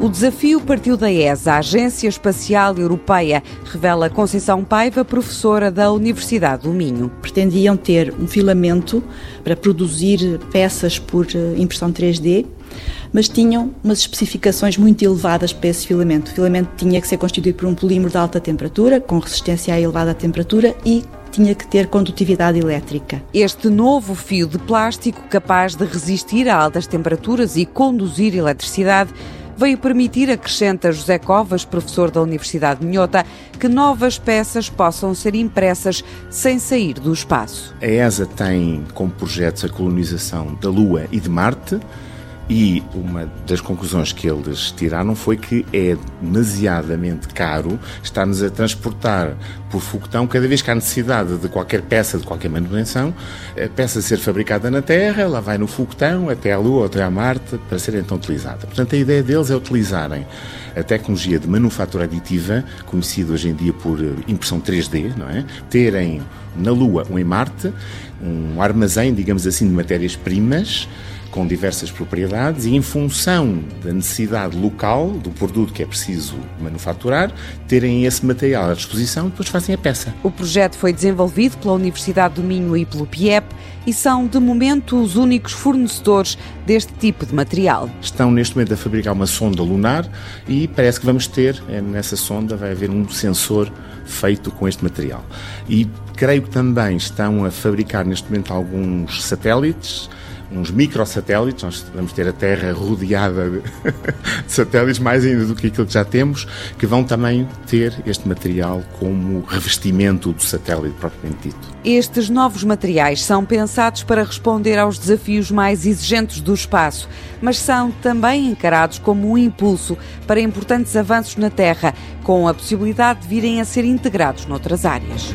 O desafio partiu da ESA, a Agência Espacial Europeia, revela Conceição Paiva, professora da Universidade do Minho. Pretendiam ter um filamento para produzir peças por eh, impressão 3D mas tinham umas especificações muito elevadas para esse filamento. O filamento tinha que ser constituído por um polímero de alta temperatura, com resistência à elevada temperatura e tinha que ter condutividade elétrica. Este novo fio de plástico, capaz de resistir a altas temperaturas e conduzir eletricidade, veio permitir, acrescenta José Covas, professor da Universidade de Minhota, que novas peças possam ser impressas sem sair do espaço. A ESA tem como projetos a colonização da Lua e de Marte e uma das conclusões que eles tiraram foi que é demasiadamente caro estar-nos a transportar por foguetão cada vez que há necessidade de qualquer peça, de qualquer manutenção, a peça ser fabricada na Terra, ela vai no foguetão até à Lua ou até à Marte para ser então utilizada. Portanto, a ideia deles é utilizarem a tecnologia de manufatura aditiva, conhecida hoje em dia por impressão 3D, não é? Terem na Lua ou em Marte um armazém, digamos assim, de matérias-primas com diversas propriedades e, em função da necessidade local do produto que é preciso manufaturar, terem esse material à disposição e depois fazem a peça. O projeto foi desenvolvido pela Universidade do Minho e pelo PIEP e são, de momento, os únicos fornecedores deste tipo de material. Estão, neste momento, a fabricar uma sonda lunar e parece que vamos ter, eh, nessa sonda, vai haver um sensor feito com este material. E creio que também estão a fabricar, neste momento, alguns satélites uns microsatélites, nós vamos ter a Terra rodeada de, satélites, mais ainda do que aquilo que já temos, que vão também ter este material como revestimento do satélite propriamente dito. Estes novos materiais são pensados para responder aos desafios mais exigentes do espaço, mas são também encarados como um impulso para importantes avanços na Terra, com a possibilidade de virem a ser integrados noutras áreas.